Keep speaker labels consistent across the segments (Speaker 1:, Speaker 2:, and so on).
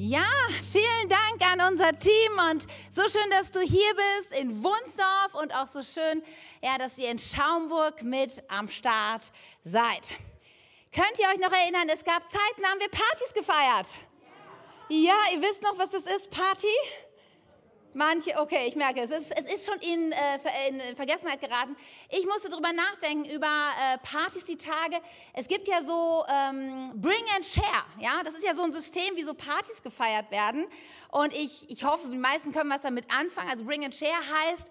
Speaker 1: Ja, vielen Dank an unser Team und so schön, dass du hier bist in Wunsdorf und auch so schön, ja, dass ihr in Schaumburg mit am Start seid. Könnt ihr euch noch erinnern, es gab Zeiten, haben wir Partys gefeiert. Ja, ihr wisst noch, was das ist, Party? Manche, okay, ich merke, es ist, es ist schon in, äh, in, Vergessenheit geraten. Ich musste darüber nachdenken, über äh, Partys die Tage. Es gibt ja so ähm, Bring and Share, ja, das ist ja so ein System, wie so Partys gefeiert werden. Und ich, ich hoffe, die meisten können was damit anfangen. Also Bring and Share heißt,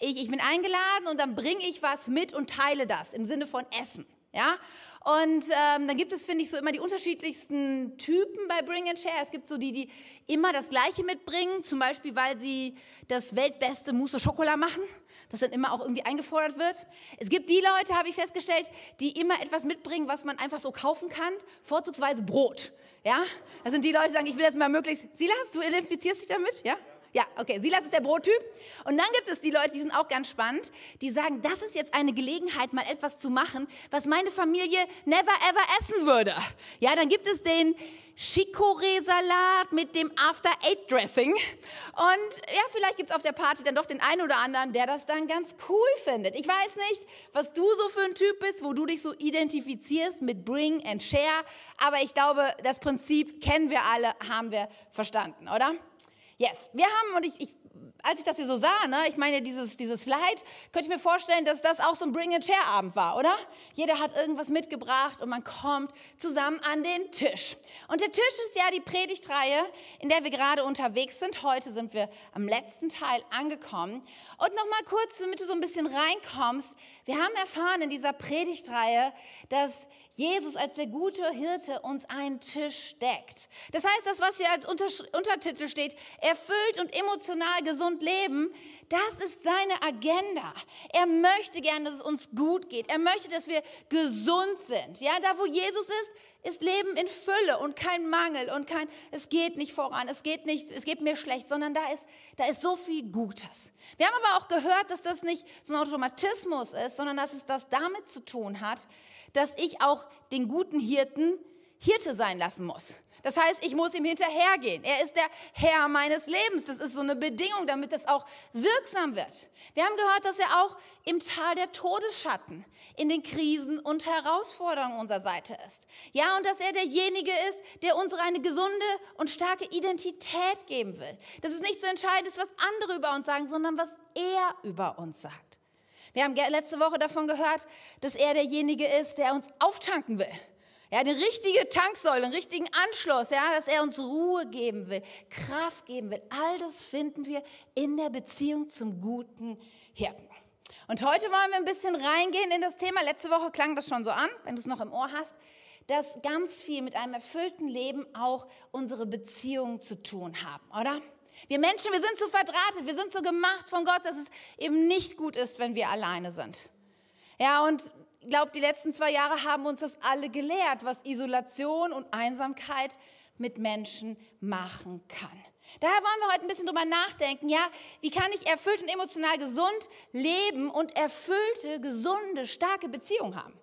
Speaker 1: ich, ich bin eingeladen und dann bringe ich was mit und teile das im Sinne von Essen, ja. Und ähm, dann gibt es, finde ich, so immer die unterschiedlichsten Typen bei Bring and Share. Es gibt so die, die immer das Gleiche mitbringen, zum Beispiel, weil sie das weltbeste Mousse au Chocolat machen, das dann immer auch irgendwie eingefordert wird. Es gibt die Leute, habe ich festgestellt, die immer etwas mitbringen, was man einfach so kaufen kann, vorzugsweise Brot. Ja, das sind die Leute, die sagen, ich will das mal möglichst. Silas, du identifizierst dich damit? Ja? Ja, okay, Silas ist der Brottyp. Und dann gibt es die Leute, die sind auch ganz spannend, die sagen, das ist jetzt eine Gelegenheit, mal etwas zu machen, was meine Familie never ever essen würde. Ja, dann gibt es den Chicorée-Salat mit dem After-Eight-Dressing. Und ja, vielleicht gibt es auf der Party dann doch den einen oder anderen, der das dann ganz cool findet. Ich weiß nicht, was du so für ein Typ bist, wo du dich so identifizierst mit Bring and Share. Aber ich glaube, das Prinzip kennen wir alle, haben wir verstanden, oder? Yes, wir haben, und ich, ich als ich das hier so sah, ne, ich meine, dieses, dieses Slide, könnte ich mir vorstellen, dass das auch so ein Bring-a-Chair-Abend war, oder? Jeder hat irgendwas mitgebracht und man kommt zusammen an den Tisch. Und der Tisch ist ja die Predigtreihe, in der wir gerade unterwegs sind. Heute sind wir am letzten Teil angekommen. Und nochmal kurz, damit du so ein bisschen reinkommst. Wir haben erfahren in dieser Predigtreihe, dass Jesus als der gute Hirte uns einen Tisch deckt. Das heißt, das, was hier als Untertitel steht, erfüllt und emotional gesund leben, das ist seine Agenda. Er möchte gerne, dass es uns gut geht. Er möchte, dass wir gesund sind. Ja, da wo Jesus ist, ist Leben in Fülle und kein Mangel und kein, es geht nicht voran, es geht nicht, es geht mir schlecht, sondern da ist, da ist so viel Gutes. Wir haben aber auch gehört, dass das nicht so ein Automatismus ist, sondern dass es das damit zu tun hat, dass ich auch den guten Hirten Hirte sein lassen muss. Das heißt, ich muss ihm hinterhergehen. Er ist der Herr meines Lebens. Das ist so eine Bedingung, damit es auch wirksam wird. Wir haben gehört, dass er auch im Tal der Todesschatten, in den Krisen und Herausforderungen unserer Seite ist. Ja, und dass er derjenige ist, der uns eine gesunde und starke Identität geben will. Das ist nicht so entscheidend, was andere über uns sagen, sondern was er über uns sagt. Wir haben letzte Woche davon gehört, dass er derjenige ist, der uns auftanken will ja, eine richtige Tanksäule, einen richtigen Anschluss, ja, dass er uns Ruhe geben will, Kraft geben will. All das finden wir in der Beziehung zum guten Hirten. Und heute wollen wir ein bisschen reingehen in das Thema. Letzte Woche klang das schon so an, wenn du es noch im Ohr hast, dass ganz viel mit einem erfüllten Leben auch unsere Beziehungen zu tun haben, oder? Wir Menschen, wir sind so verdrahtet, wir sind so gemacht von Gott, dass es eben nicht gut ist, wenn wir alleine sind. Ja, und glaube, die letzten zwei Jahre haben uns das alle gelehrt, was Isolation und Einsamkeit mit Menschen machen kann. Daher wollen wir heute ein bisschen drüber nachdenken, ja, wie kann ich erfüllt und emotional gesund leben und erfüllte, gesunde, starke Beziehungen haben?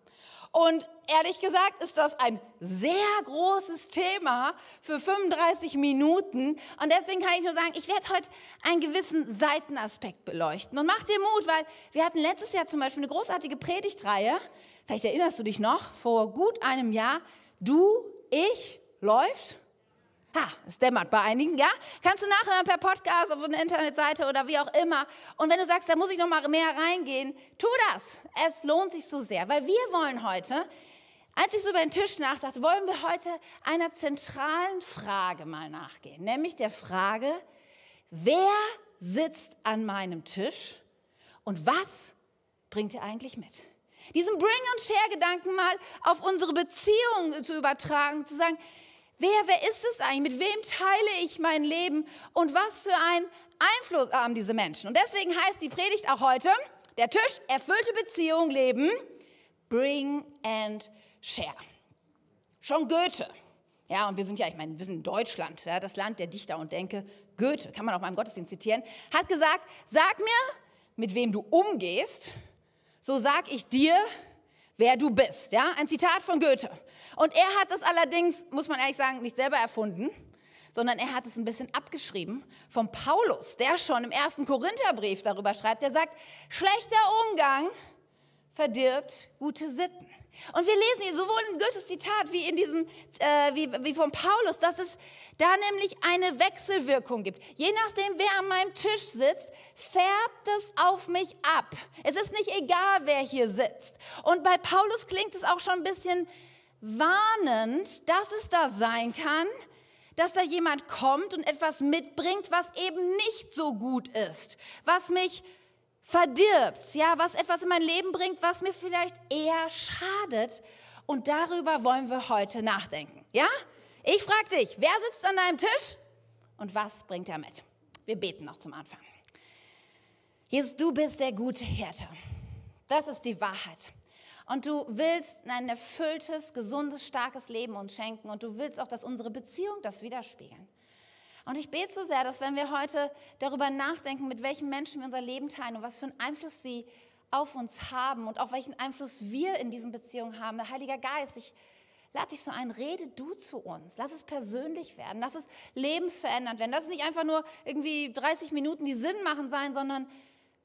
Speaker 1: Und ehrlich gesagt ist das ein sehr großes Thema für 35 Minuten. Und deswegen kann ich nur sagen, ich werde heute einen gewissen Seitenaspekt beleuchten. Und mach dir Mut, weil wir hatten letztes Jahr zum Beispiel eine großartige Predigtreihe. Vielleicht erinnerst du dich noch, vor gut einem Jahr. Du, ich, läuft. Ha, es dämmert bei einigen, ja? Kannst du nachhören per Podcast auf einer Internetseite oder wie auch immer. Und wenn du sagst, da muss ich noch mal mehr reingehen, tu das. Es lohnt sich so sehr, weil wir wollen heute, als ich so über den Tisch nachdachte, wollen wir heute einer zentralen Frage mal nachgehen, nämlich der Frage, wer sitzt an meinem Tisch und was bringt er eigentlich mit? Diesen Bring- und Share-Gedanken mal auf unsere Beziehung zu übertragen, zu sagen, Wer, wer ist es eigentlich? Mit wem teile ich mein Leben? Und was für einen Einfluss haben diese Menschen? Und deswegen heißt die Predigt auch heute, der Tisch, erfüllte Beziehung leben, bring and share. Schon Goethe, ja, und wir sind ja, ich meine, wir sind in Deutschland, ja, das Land der Dichter und Denke. Goethe, kann man auch mal im Gottesdienst zitieren, hat gesagt, sag mir, mit wem du umgehst, so sag ich dir, wer du bist. Ja? Ein Zitat von Goethe. Und er hat das allerdings, muss man ehrlich sagen, nicht selber erfunden, sondern er hat es ein bisschen abgeschrieben vom Paulus, der schon im ersten Korintherbrief darüber schreibt. Der sagt, schlechter Umgang verdirbt gute Sitten. Und wir lesen hier sowohl in Goethes Zitat wie in diesem, äh, wie, wie von Paulus, dass es da nämlich eine Wechselwirkung gibt. Je nachdem, wer an meinem Tisch sitzt, färbt es auf mich ab. Es ist nicht egal, wer hier sitzt. Und bei Paulus klingt es auch schon ein bisschen warnend, dass es da sein kann, dass da jemand kommt und etwas mitbringt, was eben nicht so gut ist, was mich verdirbt, ja, was etwas in mein Leben bringt, was mir vielleicht eher schadet. Und darüber wollen wir heute nachdenken, ja? Ich frage dich, wer sitzt an deinem Tisch und was bringt er mit? Wir beten noch zum Anfang. Jesus, du bist der gute Hirte. Das ist die Wahrheit. Und du willst ein erfülltes, gesundes, starkes Leben uns schenken. Und du willst auch, dass unsere Beziehung das widerspiegeln. Und ich bete so sehr, dass wenn wir heute darüber nachdenken, mit welchen Menschen wir unser Leben teilen und was für einen Einfluss sie auf uns haben und auch welchen Einfluss wir in diesen Beziehungen haben, der Heilige Geist, ich lade dich so ein, rede du zu uns. Lass es persönlich werden, lass es lebensverändernd werden. Lass es nicht einfach nur irgendwie 30 Minuten, die Sinn machen sein, sondern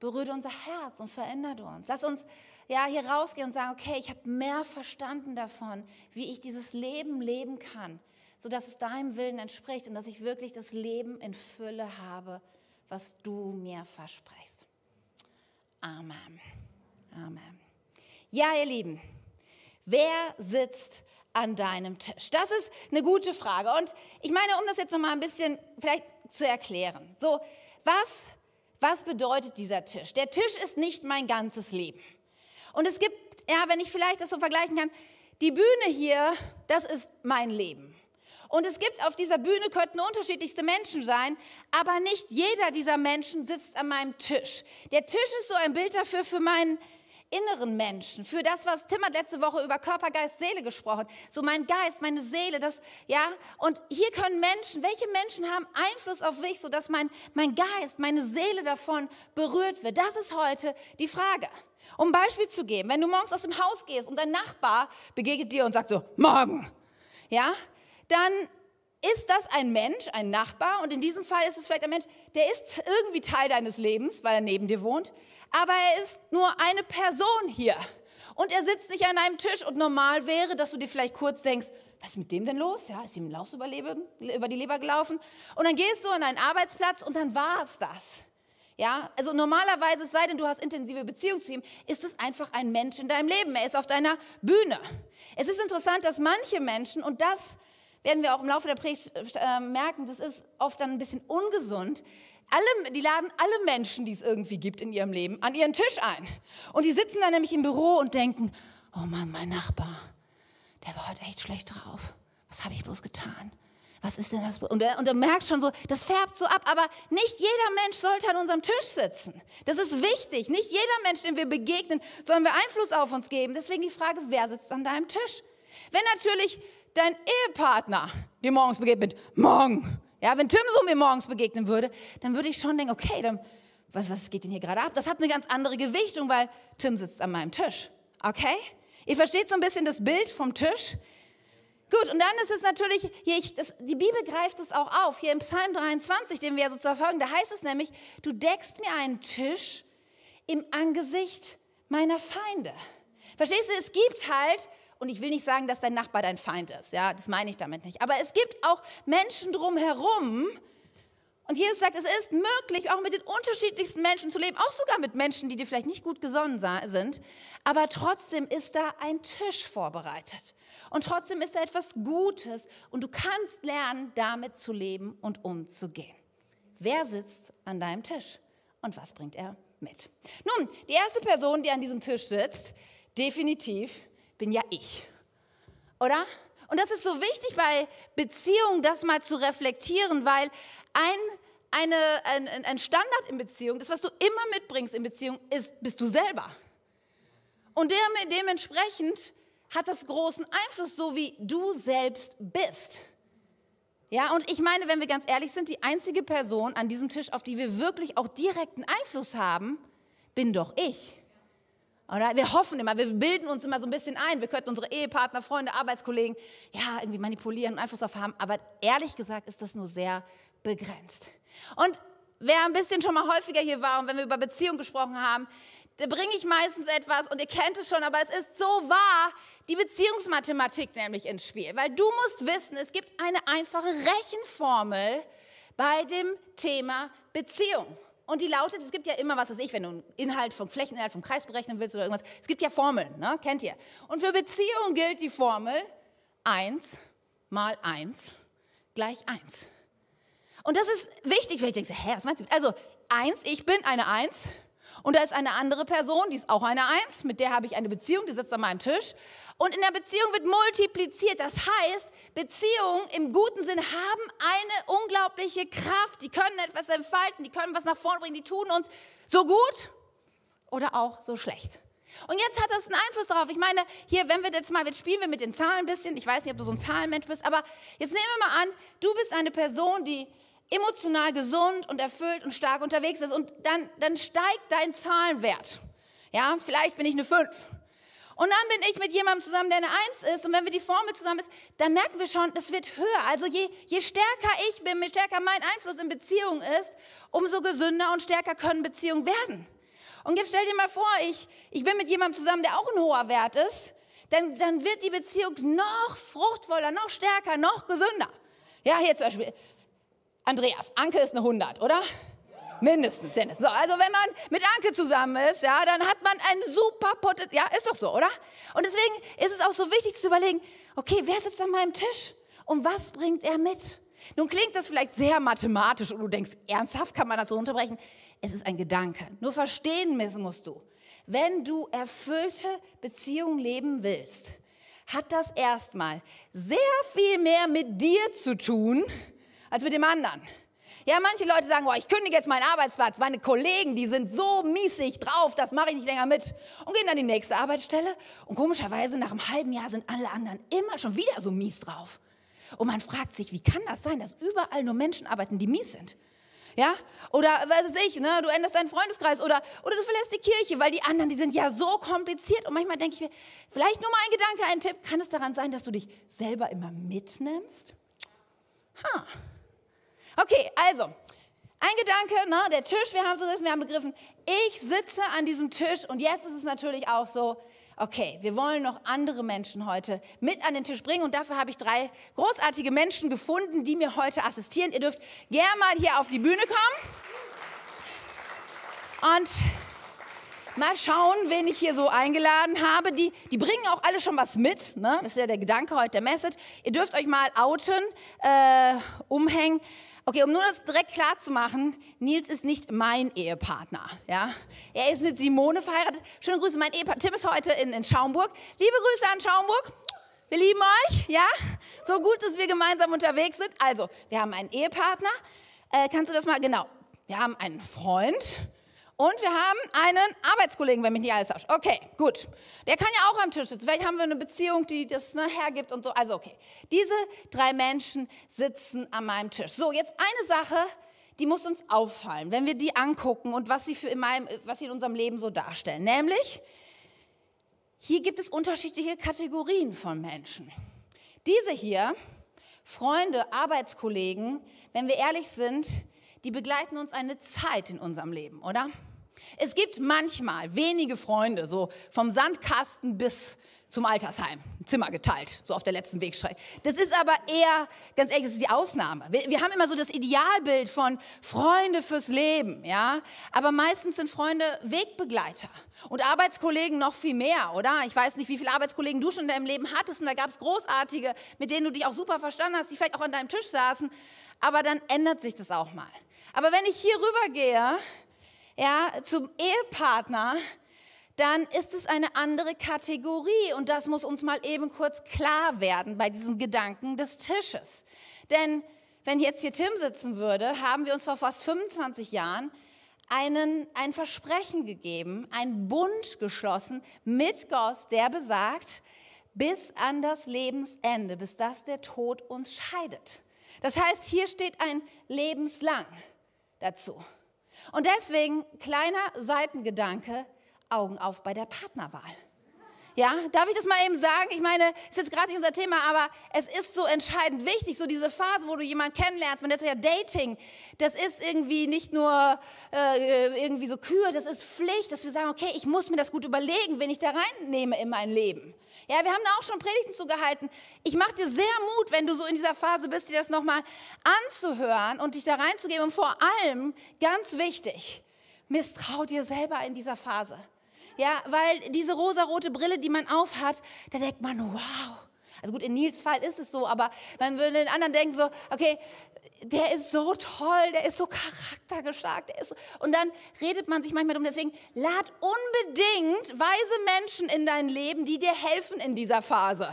Speaker 1: berühre unser Herz und verändere uns. Lass uns ja hier rausgehen und sagen, okay, ich habe mehr verstanden davon, wie ich dieses Leben leben kann sodass es deinem Willen entspricht und dass ich wirklich das Leben in Fülle habe, was du mir versprichst. Amen. Amen. Ja, ihr Lieben, wer sitzt an deinem Tisch? Das ist eine gute Frage. Und ich meine, um das jetzt noch mal ein bisschen vielleicht zu erklären. So, was, was bedeutet dieser Tisch? Der Tisch ist nicht mein ganzes Leben. Und es gibt, ja, wenn ich vielleicht das so vergleichen kann, die Bühne hier, das ist mein Leben. Und es gibt auf dieser Bühne, könnten unterschiedlichste Menschen sein, aber nicht jeder dieser Menschen sitzt an meinem Tisch. Der Tisch ist so ein Bild dafür, für meinen inneren Menschen, für das, was Tim hat letzte Woche über Körper, Geist, Seele gesprochen. So mein Geist, meine Seele, das, ja. Und hier können Menschen, welche Menschen haben Einfluss auf mich, sodass mein, mein Geist, meine Seele davon berührt wird? Das ist heute die Frage. Um ein Beispiel zu geben, wenn du morgens aus dem Haus gehst und dein Nachbar begegnet dir und sagt so, morgen, ja, dann ist das ein Mensch, ein Nachbar, und in diesem Fall ist es vielleicht ein Mensch, der ist irgendwie Teil deines Lebens, weil er neben dir wohnt, aber er ist nur eine Person hier. Und er sitzt nicht an einem Tisch und normal wäre, dass du dir vielleicht kurz denkst, was ist mit dem denn los? Ja, ist ihm Laus über, über die Leber gelaufen? Und dann gehst du an einen Arbeitsplatz und dann war es das. Ja, also normalerweise, es sei denn, du hast intensive Beziehung zu ihm, ist es einfach ein Mensch in deinem Leben. Er ist auf deiner Bühne. Es ist interessant, dass manche Menschen, und das werden wir auch im Laufe der Predigt äh, merken, das ist oft dann ein bisschen ungesund. Alle, die laden alle Menschen, die es irgendwie gibt in ihrem Leben, an ihren Tisch ein. Und die sitzen dann nämlich im Büro und denken, oh Mann, mein Nachbar, der war heute echt schlecht drauf. Was habe ich bloß getan? Was ist denn das? Und er, und er merkt schon so, das färbt so ab. Aber nicht jeder Mensch sollte an unserem Tisch sitzen. Das ist wichtig. Nicht jeder Mensch, dem wir begegnen, sollen wir Einfluss auf uns geben. Deswegen die Frage, wer sitzt an deinem Tisch? Wenn natürlich dein Ehepartner dir morgens begegnet, morgen, ja, wenn Tim so mir morgens begegnen würde, dann würde ich schon denken, okay, dann, was, was geht denn hier gerade ab? Das hat eine ganz andere Gewichtung, weil Tim sitzt an meinem Tisch. Okay? Ihr versteht so ein bisschen das Bild vom Tisch? Gut, und dann ist es natürlich, hier, ich, das, die Bibel greift es auch auf. Hier im Psalm 23, den wir ja so zu verfolgen, da heißt es nämlich, du deckst mir einen Tisch im Angesicht meiner Feinde. Verstehst du, es gibt halt und ich will nicht sagen, dass dein Nachbar dein Feind ist. Ja, das meine ich damit nicht. Aber es gibt auch Menschen drumherum. Und Jesus sagt, es ist möglich, auch mit den unterschiedlichsten Menschen zu leben, auch sogar mit Menschen, die dir vielleicht nicht gut gesonnen sind. Aber trotzdem ist da ein Tisch vorbereitet. Und trotzdem ist da etwas Gutes. Und du kannst lernen, damit zu leben und umzugehen. Wer sitzt an deinem Tisch? Und was bringt er mit? Nun, die erste Person, die an diesem Tisch sitzt, definitiv bin ja ich. Oder? Und das ist so wichtig bei Beziehungen, das mal zu reflektieren, weil ein, eine, ein, ein Standard in Beziehung, das, was du immer mitbringst in Beziehung, ist, bist du selber. Und dementsprechend hat das großen Einfluss, so wie du selbst bist. Ja, und ich meine, wenn wir ganz ehrlich sind, die einzige Person an diesem Tisch, auf die wir wirklich auch direkten Einfluss haben, bin doch ich. Oder wir hoffen immer, wir bilden uns immer so ein bisschen ein, wir könnten unsere Ehepartner, Freunde, Arbeitskollegen ja irgendwie manipulieren und Einfluss auf haben. Aber ehrlich gesagt ist das nur sehr begrenzt. Und wer ein bisschen schon mal häufiger hier war und wenn wir über Beziehung gesprochen haben, da bringe ich meistens etwas und ihr kennt es schon, aber es ist so wahr, die Beziehungsmathematik nämlich ins Spiel. Weil du musst wissen, es gibt eine einfache Rechenformel bei dem Thema Beziehung. Und die lautet, es gibt ja immer, was weiß ich, wenn du einen Inhalt vom Flächeninhalt vom Kreis berechnen willst oder irgendwas, es gibt ja Formeln, ne? kennt ihr. Und für Beziehung gilt die Formel 1 mal 1 gleich 1. Und das ist wichtig, weil ich denke, hä, was meinst du? Also 1, ich bin eine 1 und da ist eine andere Person, die ist auch eine Eins, mit der habe ich eine Beziehung, die sitzt an meinem Tisch. Und in der Beziehung wird multipliziert. Das heißt, Beziehungen im guten Sinn haben eine unglaubliche Kraft. Die können etwas entfalten, die können was nach vorne bringen, die tun uns so gut oder auch so schlecht. Und jetzt hat das einen Einfluss darauf. Ich meine, hier, wenn wir jetzt mal, jetzt spielen wir mit den Zahlen ein bisschen. Ich weiß nicht, ob du so ein Zahlenmensch bist, aber jetzt nehmen wir mal an, du bist eine Person, die emotional gesund und erfüllt und stark unterwegs ist und dann, dann steigt dein Zahlenwert. Ja, vielleicht bin ich eine 5. Und dann bin ich mit jemandem zusammen, der eine 1 ist. Und wenn wir die Formel zusammen ist, dann merken wir schon, es wird höher. Also je, je stärker ich bin, je stärker mein Einfluss in Beziehungen ist, umso gesünder und stärker können Beziehungen werden. Und jetzt stell dir mal vor, ich, ich bin mit jemandem zusammen, der auch ein hoher Wert ist. Dann, dann wird die Beziehung noch fruchtvoller, noch stärker, noch gesünder. Ja, hier zum Beispiel, Andreas, Anke ist eine 100, oder? Mindestens, mindestens. So, also wenn man mit Anke zusammen ist, ja, dann hat man ein super Potenzial. Ja, ist doch so, oder? Und deswegen ist es auch so wichtig zu überlegen, okay, wer sitzt an meinem Tisch und was bringt er mit? Nun klingt das vielleicht sehr mathematisch und du denkst, ernsthaft kann man das so unterbrechen? Es ist ein Gedanke. Nur verstehen musst du. Wenn du erfüllte Beziehungen leben willst, hat das erstmal sehr viel mehr mit dir zu tun, als mit dem anderen. Ja, manche Leute sagen, oh, ich kündige jetzt meinen Arbeitsplatz. Meine Kollegen, die sind so miesig drauf, das mache ich nicht länger mit. Und gehen dann die nächste Arbeitsstelle. Und komischerweise, nach einem halben Jahr sind alle anderen immer schon wieder so mies drauf. Und man fragt sich, wie kann das sein, dass überall nur Menschen arbeiten, die mies sind? Ja? Oder, was weiß ich, ne? du änderst deinen Freundeskreis oder, oder du verlässt die Kirche, weil die anderen, die sind ja so kompliziert. Und manchmal denke ich mir, vielleicht nur mal ein Gedanke, ein Tipp, kann es daran sein, dass du dich selber immer mitnimmst? Ha. Okay, also, ein Gedanke, ne, der Tisch, wir haben, so, wir haben begriffen, ich sitze an diesem Tisch und jetzt ist es natürlich auch so, okay, wir wollen noch andere Menschen heute mit an den Tisch bringen und dafür habe ich drei großartige Menschen gefunden, die mir heute assistieren. Ihr dürft gerne mal hier auf die Bühne kommen und mal schauen, wen ich hier so eingeladen habe. Die, die bringen auch alle schon was mit. Ne? Das ist ja der Gedanke heute der Message. Ihr dürft euch mal outen, äh, umhängen. Okay, um nur das direkt klar zu machen, Nils ist nicht mein Ehepartner. Ja? Er ist mit Simone verheiratet. Schöne Grüße, mein Ehepartner Tim ist heute in, in Schaumburg. Liebe Grüße an Schaumburg. Wir lieben euch, ja? So gut, dass wir gemeinsam unterwegs sind. Also, wir haben einen Ehepartner. Äh, kannst du das mal, genau. Wir haben einen Freund. Und wir haben einen Arbeitskollegen, wenn mich nicht alles tauscht. Okay, gut. Der kann ja auch am Tisch sitzen. Vielleicht haben wir eine Beziehung, die das ne, hergibt und so. Also okay. Diese drei Menschen sitzen an meinem Tisch. So, jetzt eine Sache, die muss uns auffallen, wenn wir die angucken und was sie, für in, meinem, was sie in unserem Leben so darstellen. Nämlich, hier gibt es unterschiedliche Kategorien von Menschen. Diese hier, Freunde, Arbeitskollegen, wenn wir ehrlich sind, die begleiten uns eine Zeit in unserem Leben, oder? Es gibt manchmal wenige Freunde, so vom Sandkasten bis zum Altersheim, Zimmer geteilt, so auf der letzten Wegstrecke. Das ist aber eher, ganz ehrlich, das ist die Ausnahme. Wir, wir, haben immer so das Idealbild von Freunde fürs Leben, ja. Aber meistens sind Freunde Wegbegleiter und Arbeitskollegen noch viel mehr, oder? Ich weiß nicht, wie viele Arbeitskollegen du schon in deinem Leben hattest und da gab es großartige, mit denen du dich auch super verstanden hast, die vielleicht auch an deinem Tisch saßen. Aber dann ändert sich das auch mal. Aber wenn ich hier rübergehe, ja, zum Ehepartner, dann ist es eine andere Kategorie und das muss uns mal eben kurz klar werden bei diesem Gedanken des Tisches. Denn wenn jetzt hier Tim sitzen würde, haben wir uns vor fast 25 Jahren einen, ein Versprechen gegeben, einen Bund geschlossen mit Gott, der besagt, bis an das Lebensende, bis das der Tod uns scheidet. Das heißt, hier steht ein lebenslang dazu. Und deswegen kleiner Seitengedanke, Augen auf bei der Partnerwahl. Ja, darf ich das mal eben sagen? Ich meine, es ist jetzt gerade nicht unser Thema, aber es ist so entscheidend wichtig, so diese Phase, wo du jemanden kennenlernst. Man ist ja Dating. Das ist irgendwie nicht nur äh, irgendwie so Kür, das ist Pflicht, dass wir sagen, okay, ich muss mir das gut überlegen, wen ich da reinnehme in mein Leben. Ja, wir haben da auch schon Predigten zugehalten. Ich mache dir sehr Mut, wenn du so in dieser Phase bist, dir das nochmal anzuhören und dich da reinzugeben. Und vor allem, ganz wichtig, misstrau dir selber in dieser Phase. Ja, weil diese rosarote Brille, die man aufhat, da denkt man, wow. Also gut, in Nils Fall ist es so, aber man würde den anderen denken so, okay, der ist so toll, der ist so charaktergestarkt. Der ist so, und dann redet man sich manchmal um. Deswegen lad unbedingt weise Menschen in dein Leben, die dir helfen in dieser Phase.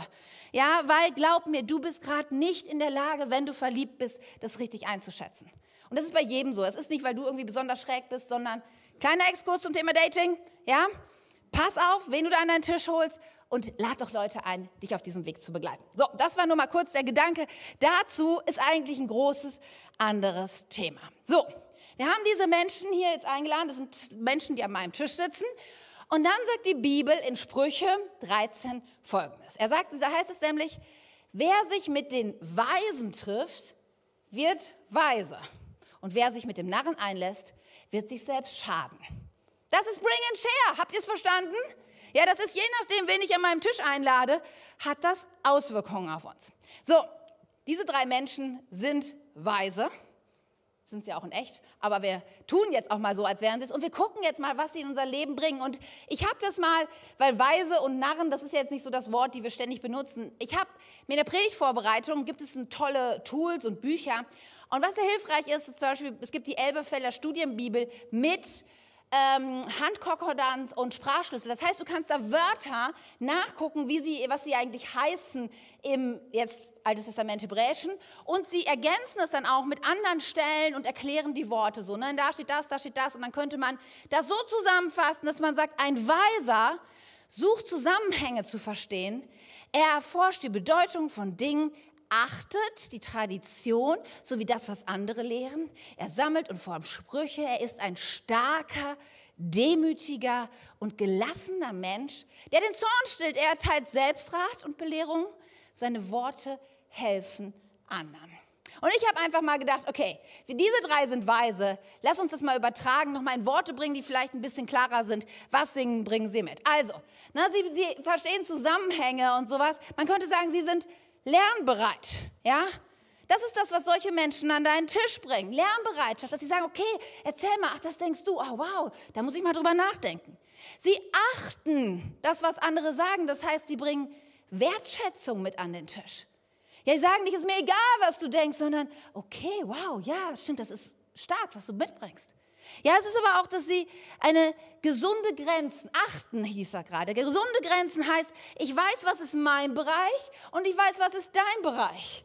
Speaker 1: Ja, weil glaub mir, du bist gerade nicht in der Lage, wenn du verliebt bist, das richtig einzuschätzen. Und das ist bei jedem so. Es ist nicht, weil du irgendwie besonders schräg bist, sondern kleiner Exkurs zum Thema Dating. Ja, pass auf, wen du da an deinen Tisch holst und lad doch Leute ein, dich auf diesem Weg zu begleiten. So, das war nur mal kurz der Gedanke. Dazu ist eigentlich ein großes anderes Thema. So, wir haben diese Menschen hier jetzt eingeladen. Das sind Menschen, die an meinem Tisch sitzen. Und dann sagt die Bibel in Sprüche 13 Folgendes. Er sagt, da heißt es nämlich, wer sich mit den Weisen trifft, wird weise. Und wer sich mit dem Narren einlässt, wird sich selbst schaden. Das ist Bring and Share. Habt ihr es verstanden? Ja, das ist je nachdem, wen ich an meinem Tisch einlade, hat das Auswirkungen auf uns. So, diese drei Menschen sind weise. Sind sie auch in echt. Aber wir tun jetzt auch mal so, als wären sie es. Und wir gucken jetzt mal, was sie in unser Leben bringen. Und ich habe das mal, weil Weise und Narren, das ist jetzt nicht so das Wort, die wir ständig benutzen. Ich habe mir in der Predigtvorbereitung, gibt es tolle Tools und Bücher. Und was sehr hilfreich ist, ist zum Beispiel, es gibt die Elberfelder Studienbibel mit ähm, Handkonkordanz und Sprachschlüssel. Das heißt, du kannst da Wörter nachgucken, wie sie, was sie eigentlich heißen im jetzt Altes Testament Hebräischen und sie ergänzen es dann auch mit anderen Stellen und erklären die Worte so. Ne? Da steht das, da steht das und dann könnte man das so zusammenfassen, dass man sagt, ein Weiser sucht Zusammenhänge zu verstehen. Er erforscht die Bedeutung von Dingen, achtet die Tradition sowie das, was andere lehren. Er sammelt und formt Sprüche. Er ist ein starker, demütiger und gelassener Mensch, der den Zorn stillt. Er erteilt Selbstrat und Belehrung. Seine Worte helfen anderen. Und ich habe einfach mal gedacht, okay, diese drei sind weise. Lass uns das mal übertragen, nochmal in Worte bringen, die vielleicht ein bisschen klarer sind. Was singen, bringen sie mit. Also, na, sie, sie verstehen Zusammenhänge und sowas. Man könnte sagen, sie sind lernbereit. Ja? Das ist das, was solche Menschen an deinen Tisch bringen. Lernbereitschaft, dass sie sagen, okay, erzähl mal, ach, das denkst du, oh wow, da muss ich mal drüber nachdenken. Sie achten das, was andere sagen. Das heißt, sie bringen Wertschätzung mit an den Tisch. Ja, sie sagen nicht, es ist mir egal, was du denkst, sondern, okay, wow, ja, stimmt, das ist stark, was du mitbringst. Ja, es ist aber auch, dass sie eine gesunde Grenzen achten, hieß er gerade. Gesunde Grenzen heißt, ich weiß, was ist mein Bereich und ich weiß, was ist dein Bereich.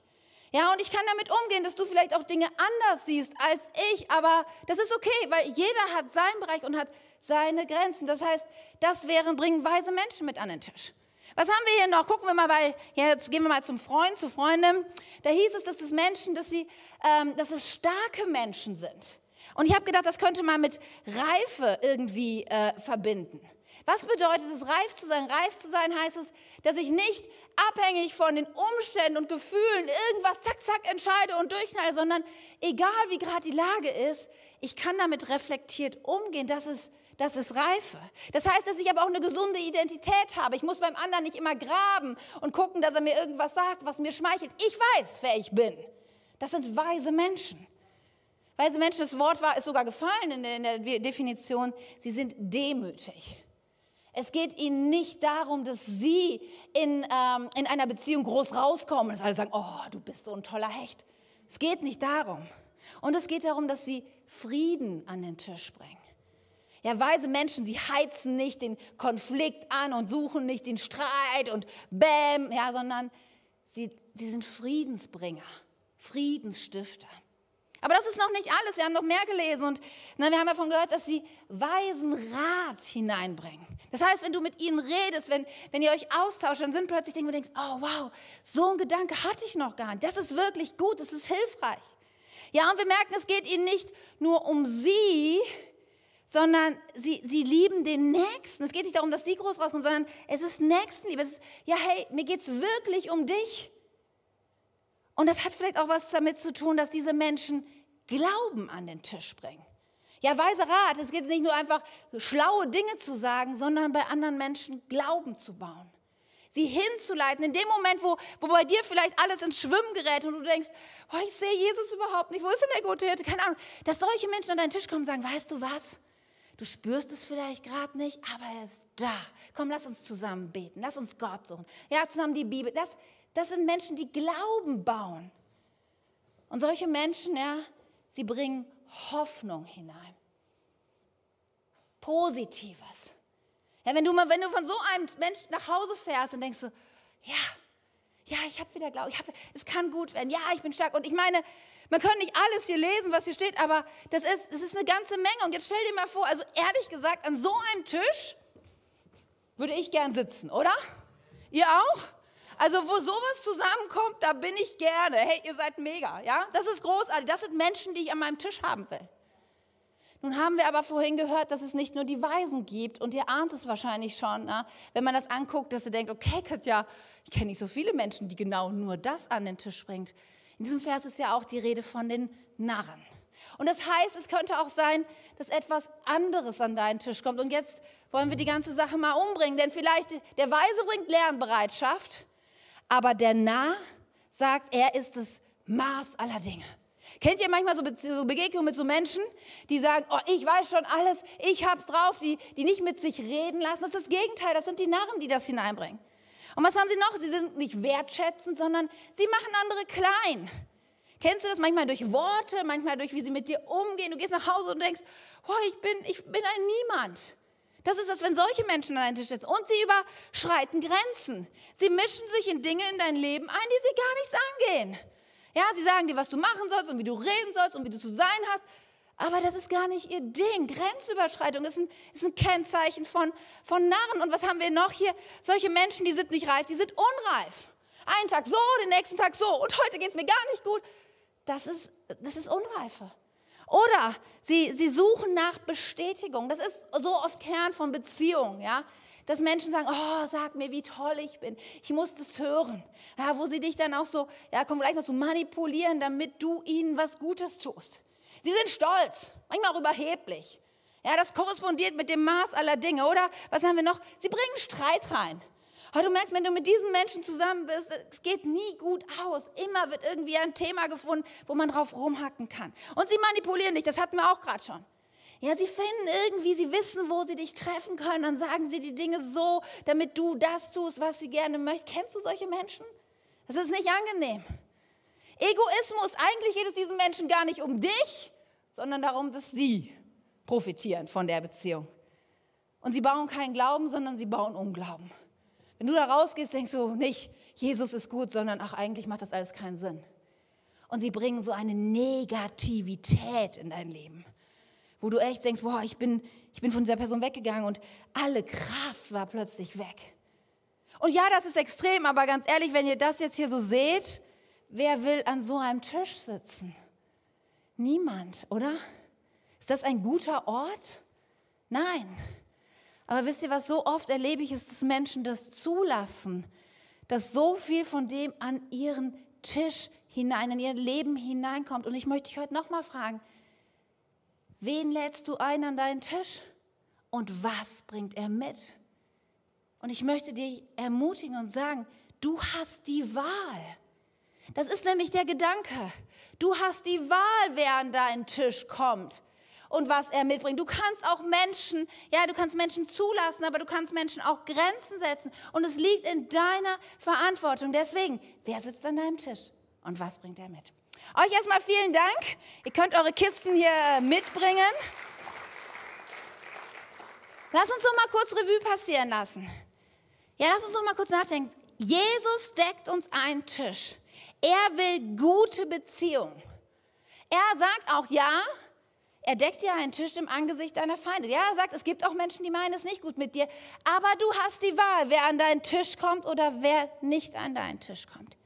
Speaker 1: Ja, und ich kann damit umgehen, dass du vielleicht auch Dinge anders siehst als ich, aber das ist okay, weil jeder hat seinen Bereich und hat seine Grenzen. Das heißt, das wären, bringen weise Menschen mit an den Tisch. Was haben wir hier noch? Gucken wir mal bei, ja, jetzt gehen wir mal zum Freund, zur Freundin. Da hieß es, dass es Menschen, dass sie, ähm, dass es starke Menschen sind. Und ich habe gedacht, das könnte man mit Reife irgendwie äh, verbinden. Was bedeutet es, reif zu sein? Reif zu sein heißt es, dass ich nicht abhängig von den Umständen und Gefühlen irgendwas zack, zack entscheide und durchknalle, sondern egal wie gerade die Lage ist, ich kann damit reflektiert umgehen. Das ist, das ist Reife. Das heißt, dass ich aber auch eine gesunde Identität habe. Ich muss beim anderen nicht immer graben und gucken, dass er mir irgendwas sagt, was mir schmeichelt. Ich weiß, wer ich bin. Das sind weise Menschen. Weise Menschen, das Wort war, ist sogar gefallen in der, in der Definition, sie sind demütig. Es geht ihnen nicht darum, dass sie in, ähm, in einer Beziehung groß rauskommen und alle sagen, oh, du bist so ein toller Hecht. Es geht nicht darum. Und es geht darum, dass sie Frieden an den Tisch bringen. Ja, weise Menschen, sie heizen nicht den Konflikt an und suchen nicht den Streit und Bäm, ja, sondern sie, sie sind Friedensbringer, Friedensstifter. Aber das ist noch nicht alles. Wir haben noch mehr gelesen und na, wir haben davon gehört, dass sie weisen Rat hineinbringen. Das heißt, wenn du mit ihnen redest, wenn, wenn ihr euch austauscht, dann sind plötzlich Dinge, wo du denkst, oh wow, so ein Gedanke hatte ich noch gar nicht. Das ist wirklich gut, das ist hilfreich. Ja, und wir merken, es geht ihnen nicht nur um sie, sondern sie, sie lieben den Nächsten. Es geht nicht darum, dass sie groß rauskommen, sondern es ist Nächstenliebe. Es ist, ja, hey, mir geht es wirklich um dich. Und das hat vielleicht auch was damit zu tun, dass diese Menschen Glauben an den Tisch bringen. Ja, weise Rat, es geht nicht nur einfach schlaue Dinge zu sagen, sondern bei anderen Menschen Glauben zu bauen. Sie hinzuleiten, in dem Moment, wo, wo bei dir vielleicht alles ins Schwimmen gerät und du denkst, oh, ich sehe Jesus überhaupt nicht, wo ist denn der gute Hirte? Keine Ahnung. Dass solche Menschen an deinen Tisch kommen und sagen, weißt du was? Du spürst es vielleicht gerade nicht, aber er ist da. Komm, lass uns zusammen beten, lass uns Gott suchen. Ja, zusammen die Bibel. Das, das sind Menschen, die Glauben bauen. Und solche Menschen, ja, sie bringen Hoffnung hinein. Positives. Ja, wenn, du mal, wenn du von so einem Menschen nach Hause fährst und denkst so, ja, ja, ich habe wieder Glauben, ich hab, es kann gut werden, ja, ich bin stark. Und ich meine, man kann nicht alles hier lesen, was hier steht, aber das ist, das ist eine ganze Menge. Und jetzt stell dir mal vor, also ehrlich gesagt, an so einem Tisch würde ich gern sitzen, oder? Ihr auch? Also wo sowas zusammenkommt, da bin ich gerne. Hey, ihr seid mega, ja? Das ist großartig. Das sind Menschen, die ich an meinem Tisch haben will. Nun haben wir aber vorhin gehört, dass es nicht nur die Weisen gibt und ihr ahnt es wahrscheinlich schon, na? wenn man das anguckt, dass ihr denkt, okay, Katja, ich kenne nicht so viele Menschen, die genau nur das an den Tisch bringt. In diesem Vers ist ja auch die Rede von den Narren. Und das heißt, es könnte auch sein, dass etwas anderes an deinen Tisch kommt. Und jetzt wollen wir die ganze Sache mal umbringen, denn vielleicht der Weise bringt Lernbereitschaft, aber der Narr sagt, er ist das Maß aller Dinge. Kennt ihr manchmal so, Be so Begegnungen mit so Menschen, die sagen, oh, ich weiß schon alles, ich hab's drauf, die, die nicht mit sich reden lassen? Das ist das Gegenteil, das sind die Narren, die das hineinbringen. Und was haben sie noch? Sie sind nicht wertschätzend, sondern sie machen andere klein. Kennst du das manchmal durch Worte, manchmal durch, wie sie mit dir umgehen? Du gehst nach Hause und denkst, oh, ich, bin, ich bin ein Niemand. Das ist das, wenn solche Menschen an deinem Tisch sitzen. Und sie überschreiten Grenzen. Sie mischen sich in Dinge in dein Leben ein, die sie gar nichts angehen. Ja, sie sagen dir, was du machen sollst und wie du reden sollst und wie du zu sein hast. Aber das ist gar nicht ihr Ding. Grenzüberschreitung ist ein, ist ein Kennzeichen von, von Narren. Und was haben wir noch hier? Solche Menschen, die sind nicht reif, die sind unreif. Einen Tag so, den nächsten Tag so. Und heute geht es mir gar nicht gut. Das ist, das ist Unreife. Oder sie, sie suchen nach Bestätigung. Das ist so oft Kern von Beziehungen, ja. Dass Menschen sagen, oh, sag mir, wie toll ich bin. Ich muss das hören. Ja, wo sie dich dann auch so, ja, kommen vielleicht noch zu manipulieren, damit du ihnen was Gutes tust. Sie sind stolz, manchmal auch überheblich. Ja, das korrespondiert mit dem Maß aller Dinge, oder? Was haben wir noch? Sie bringen Streit rein. Aber du merkst, wenn du mit diesen Menschen zusammen bist, es geht nie gut aus. Immer wird irgendwie ein Thema gefunden, wo man drauf rumhacken kann. Und sie manipulieren dich, das hatten wir auch gerade schon. Ja, sie finden irgendwie, sie wissen, wo sie dich treffen können. Dann sagen sie die Dinge so, damit du das tust, was sie gerne möchten. Kennst du solche Menschen? Das ist nicht angenehm. Egoismus, eigentlich geht es diesen Menschen gar nicht um dich, sondern darum, dass sie profitieren von der Beziehung. Und sie bauen keinen Glauben, sondern sie bauen Unglauben. Wenn du da rausgehst, denkst du nicht, Jesus ist gut, sondern ach, eigentlich macht das alles keinen Sinn. Und sie bringen so eine Negativität in dein Leben, wo du echt denkst, boah, ich bin, ich bin von dieser Person weggegangen und alle Kraft war plötzlich weg. Und ja, das ist extrem, aber ganz ehrlich, wenn ihr das jetzt hier so seht, wer will an so einem Tisch sitzen? Niemand, oder? Ist das ein guter Ort? Nein. Aber wisst ihr, was so oft erlebe ich, ist, dass Menschen das zulassen, dass so viel von dem an ihren Tisch hinein, in ihr Leben hineinkommt. Und ich möchte dich heute nochmal fragen, wen lädst du ein an deinen Tisch und was bringt er mit? Und ich möchte dich ermutigen und sagen, du hast die Wahl. Das ist nämlich der Gedanke. Du hast die Wahl, wer an deinen Tisch kommt und was er mitbringt. Du kannst auch Menschen, ja, du kannst Menschen zulassen, aber du kannst Menschen auch Grenzen setzen. Und es liegt in deiner Verantwortung. Deswegen, wer sitzt an deinem Tisch und was bringt er mit? Euch erstmal vielen Dank. Ihr könnt eure Kisten hier mitbringen. Lass uns doch mal kurz Revue passieren lassen. Ja, lass uns doch mal kurz nachdenken. Jesus deckt uns einen Tisch. Er will gute Beziehungen. Er sagt auch, ja, er deckt dir einen Tisch im Angesicht deiner Feinde. Ja, er sagt, es gibt auch Menschen, die meinen es nicht gut mit dir, aber du hast die Wahl, wer an deinen Tisch kommt oder wer nicht an deinen Tisch kommt.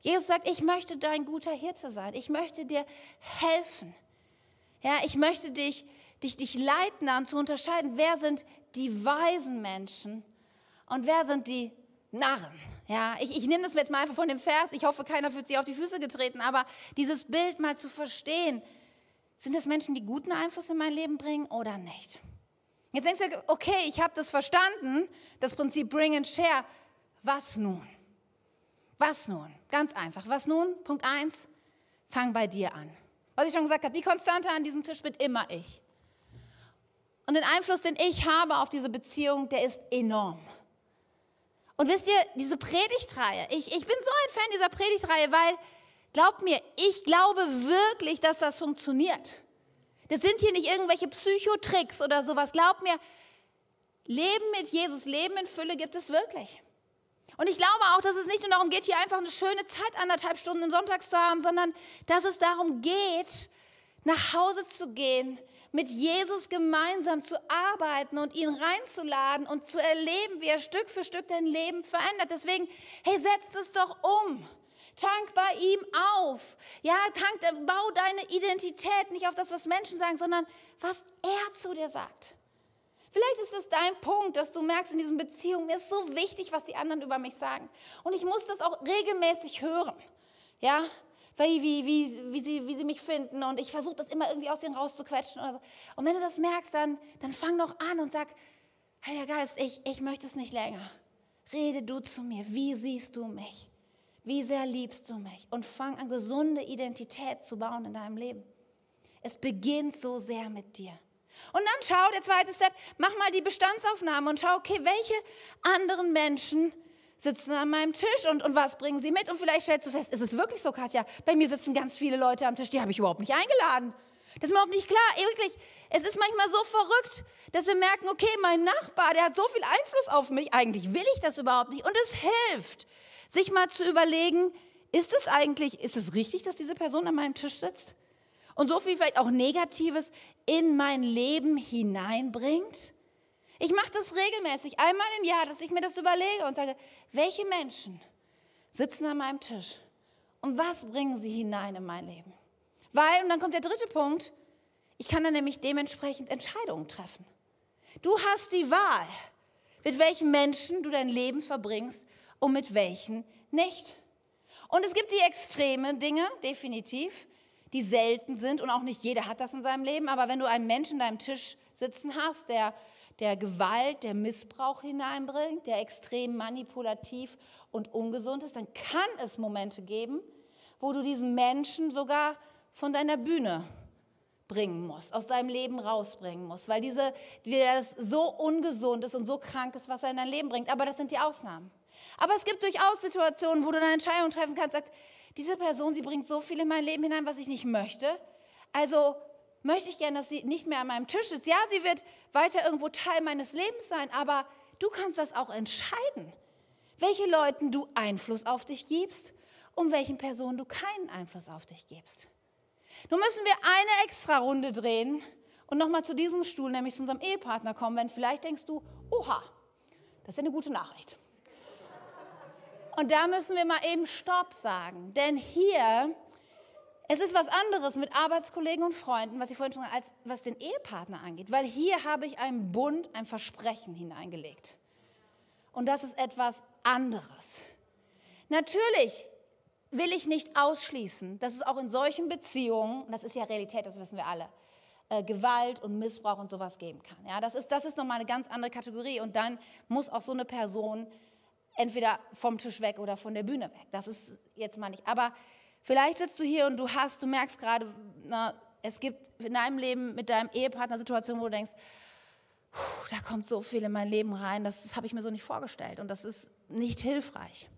Speaker 1: Jesus sagt, ich möchte dein guter Hirte sein. Ich möchte dir helfen. Ja, ich möchte dich, dich, dich leiten an zu unterscheiden, wer sind die weisen Menschen und wer sind die Narren. Ja, ich, ich nehme das jetzt mal einfach von dem Vers. Ich hoffe, keiner fühlt sich auf die Füße getreten, aber dieses Bild mal zu verstehen. Sind das Menschen, die guten Einfluss in mein Leben bringen oder nicht? Jetzt denkst du, okay, ich habe das verstanden, das Prinzip Bring and Share. Was nun? Was nun? Ganz einfach. Was nun? Punkt eins: fang bei dir an. Was ich schon gesagt habe, die Konstante an diesem Tisch bin immer ich. Und den Einfluss, den ich habe auf diese Beziehung, der ist enorm. Und wisst ihr, diese Predigtreihe, ich, ich bin so ein Fan dieser Predigtreihe, weil, glaubt mir, ich glaube wirklich, dass das funktioniert. Das sind hier nicht irgendwelche Psychotricks oder sowas. Glaubt mir, Leben mit Jesus, Leben in Fülle gibt es wirklich. Und ich glaube auch, dass es nicht nur darum geht, hier einfach eine schöne Zeit, anderthalb Stunden Sonntags zu haben, sondern dass es darum geht, nach Hause zu gehen, mit Jesus gemeinsam zu arbeiten und ihn reinzuladen und zu erleben, wie er Stück für Stück dein Leben verändert. Deswegen, hey, setz es doch um. Tank bei ihm auf. Ja, tank, bau deine Identität nicht auf das, was Menschen sagen, sondern was er zu dir sagt. Vielleicht ist es dein Punkt, dass du merkst in diesen Beziehungen, mir ist so wichtig, was die anderen über mich sagen. Und ich muss das auch regelmäßig hören. Ja, wie, wie, wie, wie, sie, wie sie mich finden und ich versuche das immer irgendwie aus ihnen rauszuquetschen. Oder so. Und wenn du das merkst, dann, dann fang doch an und sag, Heiliger Geist, ich, ich möchte es nicht länger. Rede du zu mir. Wie siehst du mich? Wie sehr liebst du mich? Und fang an, gesunde Identität zu bauen in deinem Leben. Es beginnt so sehr mit dir. Und dann schau, der zweite Step, mach mal die Bestandsaufnahme und schau, okay, welche anderen Menschen sitzen an meinem Tisch und, und was bringen sie mit? Und vielleicht stellst du fest, ist es wirklich so, Katja? Bei mir sitzen ganz viele Leute am Tisch, die habe ich überhaupt nicht eingeladen. Das ist mir überhaupt nicht klar. Wirklich, es ist manchmal so verrückt, dass wir merken, okay, mein Nachbar, der hat so viel Einfluss auf mich. Eigentlich will ich das überhaupt nicht. Und es hilft, sich mal zu überlegen, ist es eigentlich, ist es richtig, dass diese Person an meinem Tisch sitzt? Und so viel vielleicht auch Negatives in mein Leben hineinbringt? Ich mache das regelmäßig, einmal im Jahr, dass ich mir das überlege und sage, welche Menschen sitzen an meinem Tisch und was bringen sie hinein in mein Leben? Weil, und dann kommt der dritte Punkt, ich kann dann nämlich dementsprechend Entscheidungen treffen. Du hast die Wahl, mit welchen Menschen du dein Leben verbringst und mit welchen nicht. Und es gibt die extremen Dinge, definitiv, die selten sind und auch nicht jeder hat das in seinem Leben. Aber wenn du einen Menschen an deinem Tisch sitzen hast, der der Gewalt, der Missbrauch hineinbringt, der extrem manipulativ und ungesund ist, dann kann es Momente geben, wo du diesen Menschen sogar von deiner Bühne bringen musst, aus deinem Leben rausbringen musst, weil diese, das so ungesund ist und so krank ist, was er in dein Leben bringt. Aber das sind die Ausnahmen. Aber es gibt durchaus Situationen, wo du eine Entscheidung treffen kannst, sagst, diese Person, sie bringt so viel in mein Leben hinein, was ich nicht möchte. Also möchte ich gerne, dass sie nicht mehr an meinem Tisch ist. Ja, sie wird weiter irgendwo Teil meines Lebens sein, aber du kannst das auch entscheiden, welche Leuten du Einfluss auf dich gibst und welchen Personen du keinen Einfluss auf dich gibst. Nun müssen wir eine extra Runde drehen und nochmal zu diesem Stuhl, nämlich zu unserem Ehepartner kommen, wenn vielleicht denkst du, oha, das ist eine gute Nachricht. Und da müssen wir mal eben Stopp sagen, denn hier es ist was anderes mit Arbeitskollegen und Freunden, was ich vorhin schon gesagt als was den Ehepartner angeht, weil hier habe ich einen Bund, ein Versprechen hineingelegt. Und das ist etwas anderes. Natürlich will ich nicht ausschließen, dass es auch in solchen Beziehungen, und das ist ja Realität, das wissen wir alle, äh, Gewalt und Missbrauch und sowas geben kann. Ja, das ist, das ist nochmal eine ganz andere Kategorie. Und dann muss auch so eine Person entweder vom Tisch weg oder von der Bühne weg. Das ist jetzt mal nicht. Aber Vielleicht sitzt du hier und du hast, du merkst gerade, na, es gibt in deinem Leben mit deinem Ehepartner Situationen, wo du denkst, da kommt so viel in mein Leben rein, das, das habe ich mir so nicht vorgestellt und das ist nicht hilfreich.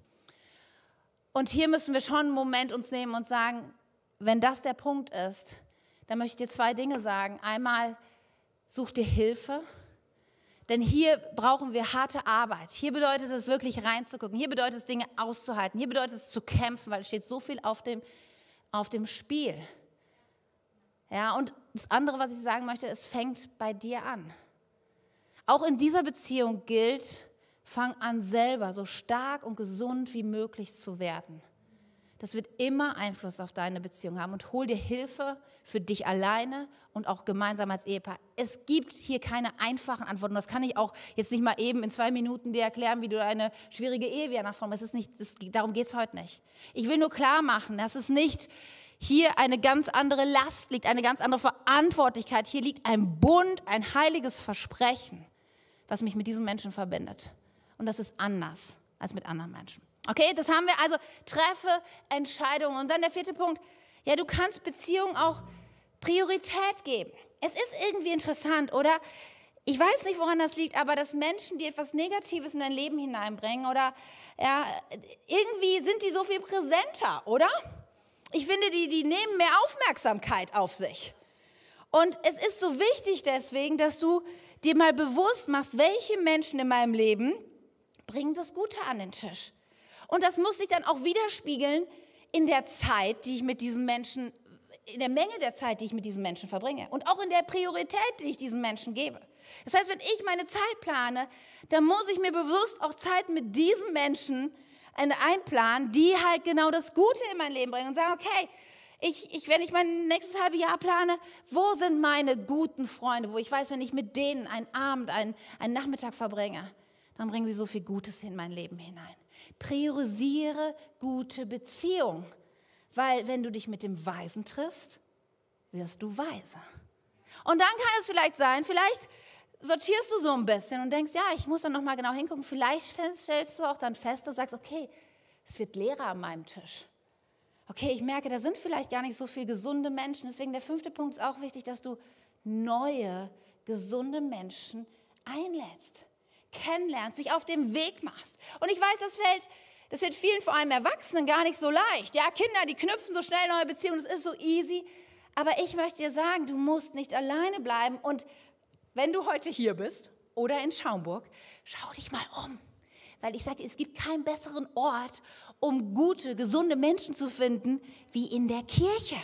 Speaker 1: Und hier müssen wir schon einen Moment uns nehmen und sagen, wenn das der Punkt ist, dann möchte ich dir zwei Dinge sagen. Einmal, such dir Hilfe denn hier brauchen wir harte Arbeit. Hier bedeutet es wirklich reinzugucken. Hier bedeutet es Dinge auszuhalten. Hier bedeutet es zu kämpfen, weil es steht so viel auf dem, auf dem Spiel. Ja, und das andere, was ich sagen möchte, es fängt bei dir an. Auch in dieser Beziehung gilt, fang an selber so stark und gesund wie möglich zu werden. Das wird immer Einfluss auf deine Beziehung haben. Und hol dir Hilfe für dich alleine und auch gemeinsam als Ehepaar. Es gibt hier keine einfachen Antworten. Das kann ich auch jetzt nicht mal eben in zwei Minuten dir erklären, wie du eine schwierige Ehe wieder nach vorne. Es ist nicht, das, darum geht es heute nicht. Ich will nur klar machen, dass es nicht hier eine ganz andere Last liegt, eine ganz andere Verantwortlichkeit. Hier liegt ein Bund, ein heiliges Versprechen, was mich mit diesem Menschen verbindet. Und das ist anders als mit anderen Menschen. Okay, das haben wir also, treffe Entscheidungen. Und dann der vierte Punkt, ja, du kannst Beziehungen auch Priorität geben. Es ist irgendwie interessant, oder? Ich weiß nicht, woran das liegt, aber dass Menschen, die etwas Negatives in dein Leben hineinbringen, oder ja, irgendwie sind die so viel präsenter, oder? Ich finde, die, die nehmen mehr Aufmerksamkeit auf sich. Und es ist so wichtig deswegen, dass du dir mal bewusst machst, welche Menschen in meinem Leben bringen das Gute an den Tisch. Und das muss sich dann auch widerspiegeln in der Zeit, die ich mit diesem Menschen, in der Menge der Zeit, die ich mit diesem Menschen verbringe. Und auch in der Priorität, die ich diesem Menschen gebe. Das heißt, wenn ich meine Zeit plane, dann muss ich mir bewusst auch Zeit mit diesen Menschen einplanen, die halt genau das Gute in mein Leben bringen und sagen, okay, ich, ich, wenn ich mein nächstes halbe Jahr plane, wo sind meine guten Freunde, wo ich weiß, wenn ich mit denen einen Abend, einen, einen Nachmittag verbringe, dann bringen sie so viel Gutes in mein Leben hinein. Priorisiere gute Beziehung, weil wenn du dich mit dem Weisen triffst, wirst du weise. Und dann kann es vielleicht sein, vielleicht sortierst du so ein bisschen und denkst, ja, ich muss dann noch mal genau hingucken. Vielleicht stellst du auch dann fest und sagst, okay, es wird leerer an meinem Tisch. Okay, ich merke, da sind vielleicht gar nicht so viele gesunde Menschen. Deswegen der fünfte Punkt ist auch wichtig, dass du neue, gesunde Menschen einlädst kennenlernst, sich auf dem Weg machst. Und ich weiß, das fällt, das wird vielen, vor allem Erwachsenen, gar nicht so leicht. Ja, Kinder, die knüpfen so schnell neue Beziehungen, das ist so easy. Aber ich möchte dir sagen, du musst nicht alleine bleiben. Und wenn du heute hier bist oder in Schaumburg, schau dich mal um. Weil ich sage, es gibt keinen besseren Ort, um gute, gesunde Menschen zu finden, wie in der Kirche.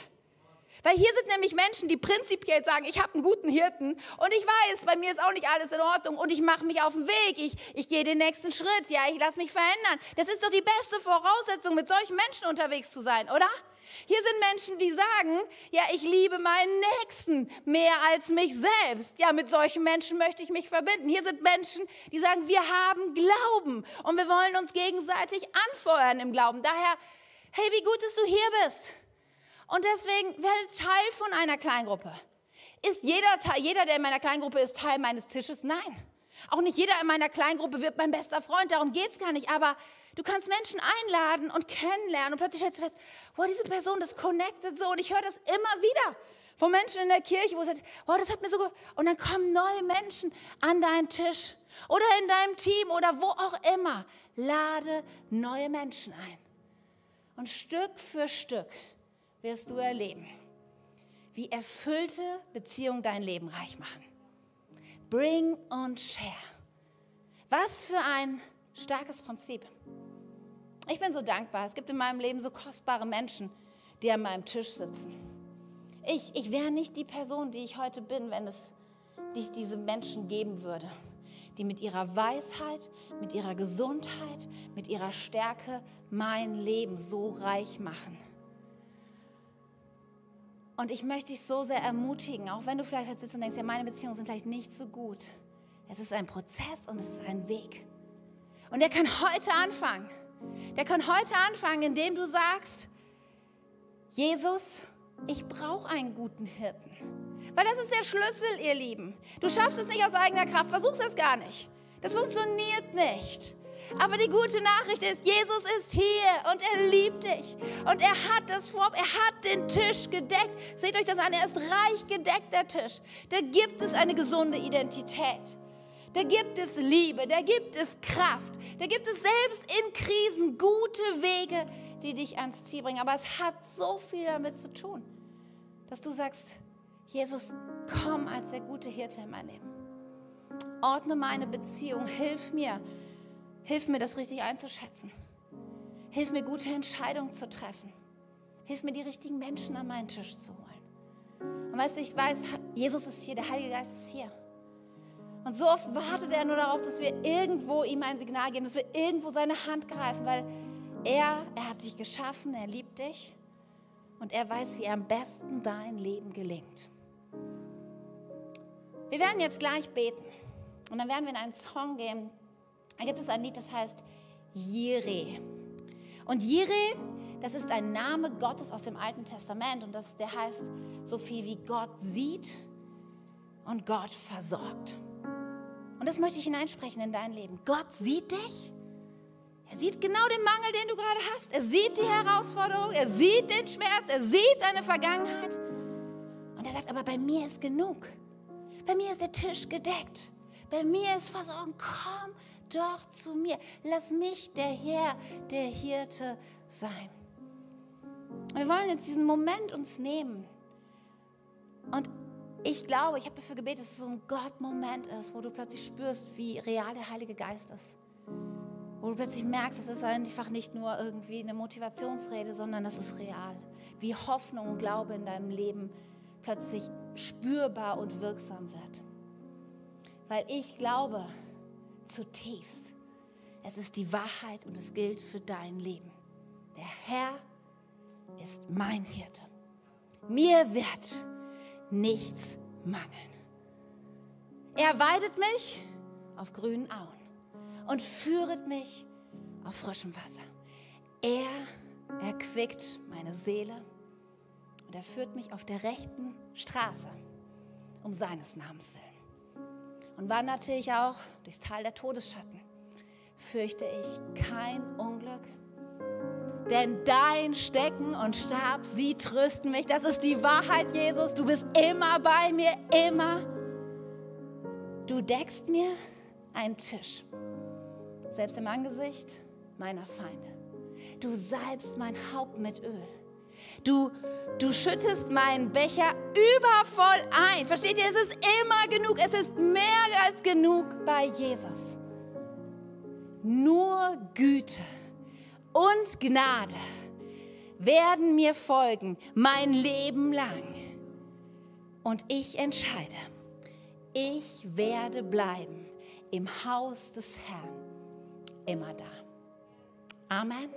Speaker 1: Weil hier sind nämlich Menschen, die prinzipiell sagen, ich habe einen guten Hirten und ich weiß, bei mir ist auch nicht alles in Ordnung und ich mache mich auf den Weg, ich, ich gehe den nächsten Schritt, ja, ich lasse mich verändern. Das ist doch die beste Voraussetzung, mit solchen Menschen unterwegs zu sein, oder? Hier sind Menschen, die sagen, ja, ich liebe meinen Nächsten mehr als mich selbst. Ja, mit solchen Menschen möchte ich mich verbinden. Hier sind Menschen, die sagen, wir haben Glauben und wir wollen uns gegenseitig anfeuern im Glauben. Daher, hey, wie gut, dass du hier bist. Und deswegen werde Teil von einer Kleingruppe. Ist jeder, jeder, der in meiner Kleingruppe ist, Teil meines Tisches? Nein. Auch nicht jeder in meiner Kleingruppe wird mein bester Freund, darum geht es gar nicht. Aber du kannst Menschen einladen und kennenlernen und plötzlich stellst du fest, wow, diese Person, das connectet so. Und ich höre das immer wieder von Menschen in der Kirche, wo sie sagen, wow, das hat mir so gut. Und dann kommen neue Menschen an deinen Tisch oder in deinem Team oder wo auch immer. Lade neue Menschen ein. Und Stück für Stück wirst du erleben, wie erfüllte Beziehungen dein Leben reich machen. Bring und share. Was für ein starkes Prinzip. Ich bin so dankbar. Es gibt in meinem Leben so kostbare Menschen, die an meinem Tisch sitzen. Ich, ich wäre nicht die Person, die ich heute bin, wenn es nicht diese Menschen geben würde, die mit ihrer Weisheit, mit ihrer Gesundheit, mit ihrer Stärke mein Leben so reich machen. Und ich möchte dich so sehr ermutigen, auch wenn du vielleicht jetzt sitzt und denkst, ja, meine Beziehungen sind vielleicht nicht so gut. Es ist ein Prozess und es ist ein Weg. Und der kann heute anfangen. Der kann heute anfangen, indem du sagst, Jesus, ich brauche einen guten Hirten. Weil das ist der Schlüssel, ihr Lieben. Du schaffst es nicht aus eigener Kraft, versuchst es gar nicht. Das funktioniert nicht. Aber die gute Nachricht ist, Jesus ist hier und er liebt dich. Und er hat das vor, er hat den Tisch gedeckt. Seht euch das an, er ist reich gedeckt, der Tisch. Da gibt es eine gesunde Identität. Da gibt es Liebe, da gibt es Kraft, da gibt es selbst in Krisen gute Wege, die dich ans Ziel bringen. Aber es hat so viel damit zu tun, dass du sagst, Jesus, komm als der gute Hirte in mein Leben. Ordne meine Beziehung, hilf mir, Hilf mir, das richtig einzuschätzen. Hilf mir, gute Entscheidungen zu treffen. Hilf mir, die richtigen Menschen an meinen Tisch zu holen. Und weißt du, ich weiß, Jesus ist hier, der Heilige Geist ist hier. Und so oft wartet er nur darauf, dass wir irgendwo ihm ein Signal geben, dass wir irgendwo seine Hand greifen, weil Er, er hat dich geschaffen, er liebt dich und er weiß, wie am besten dein Leben gelingt. Wir werden jetzt gleich beten und dann werden wir in einen Song gehen. Da gibt es ein Lied, das heißt Jireh. Und Jireh, das ist ein Name Gottes aus dem Alten Testament und das, der heißt so viel wie Gott sieht und Gott versorgt. Und das möchte ich hineinsprechen in dein Leben. Gott sieht dich. Er sieht genau den Mangel, den du gerade hast. Er sieht die Herausforderung. Er sieht den Schmerz. Er sieht deine Vergangenheit. Und er sagt, aber bei mir ist genug. Bei mir ist der Tisch gedeckt. Bei mir ist Versorgung. Komm doch zu mir. Lass mich der Herr, der Hirte sein. Wir wollen jetzt diesen Moment uns nehmen. Und ich glaube, ich habe dafür gebetet, dass es so ein Gott-Moment ist, wo du plötzlich spürst, wie real der Heilige Geist ist. Wo du plötzlich merkst, es ist einfach nicht nur irgendwie eine Motivationsrede, sondern es ist real. Wie Hoffnung und Glaube in deinem Leben plötzlich spürbar und wirksam wird. Weil ich glaube zutiefst, es ist die Wahrheit und es gilt für dein Leben. Der Herr ist mein Hirte. Mir wird nichts mangeln. Er weidet mich auf grünen Auen und führet mich auf frischem Wasser. Er erquickt meine Seele und er führt mich auf der rechten Straße um seines Namens willen. Und wanderte ich auch durchs Tal der Todesschatten, fürchte ich kein Unglück, denn dein Stecken und Stab, sie trösten mich. Das ist die Wahrheit, Jesus. Du bist immer bei mir, immer. Du deckst mir einen Tisch, selbst im Angesicht meiner Feinde. Du salbst mein Haupt mit Öl. Du, du schüttest meinen Becher übervoll ein. Versteht ihr? Es ist immer genug. Es ist mehr als genug bei Jesus. Nur Güte und Gnade werden mir folgen mein Leben lang. Und ich entscheide, ich werde bleiben im Haus des Herrn immer da. Amen.